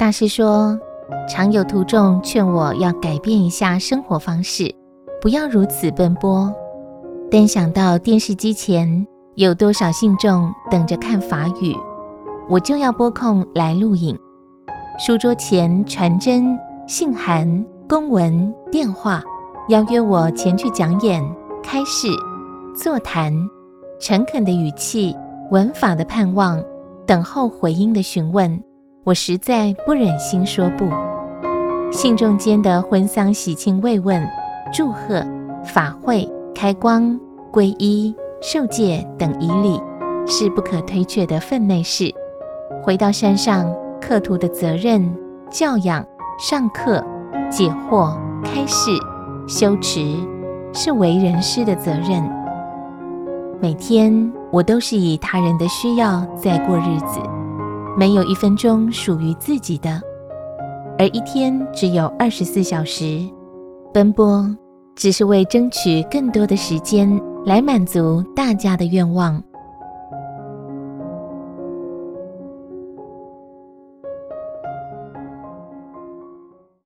大师说，常有徒众劝我要改变一下生活方式，不要如此奔波。但想到电视机前有多少信众等着看法语，我就要拨空来录影。书桌前传真、信函、公文、电话，邀约我前去讲演、开示、座谈，诚恳的语气，闻法的盼望，等候回音的询问，我实在不忍心说不。信众间的婚丧喜庆慰问、祝贺、法会、开光、皈依、受戒等仪礼，是不可推却的分内事。回到山上。课徒的责任，教养、上课、解惑、开示、修持，是为人师的责任。每天我都是以他人的需要在过日子，没有一分钟属于自己的。而一天只有二十四小时，奔波只是为争取更多的时间来满足大家的愿望。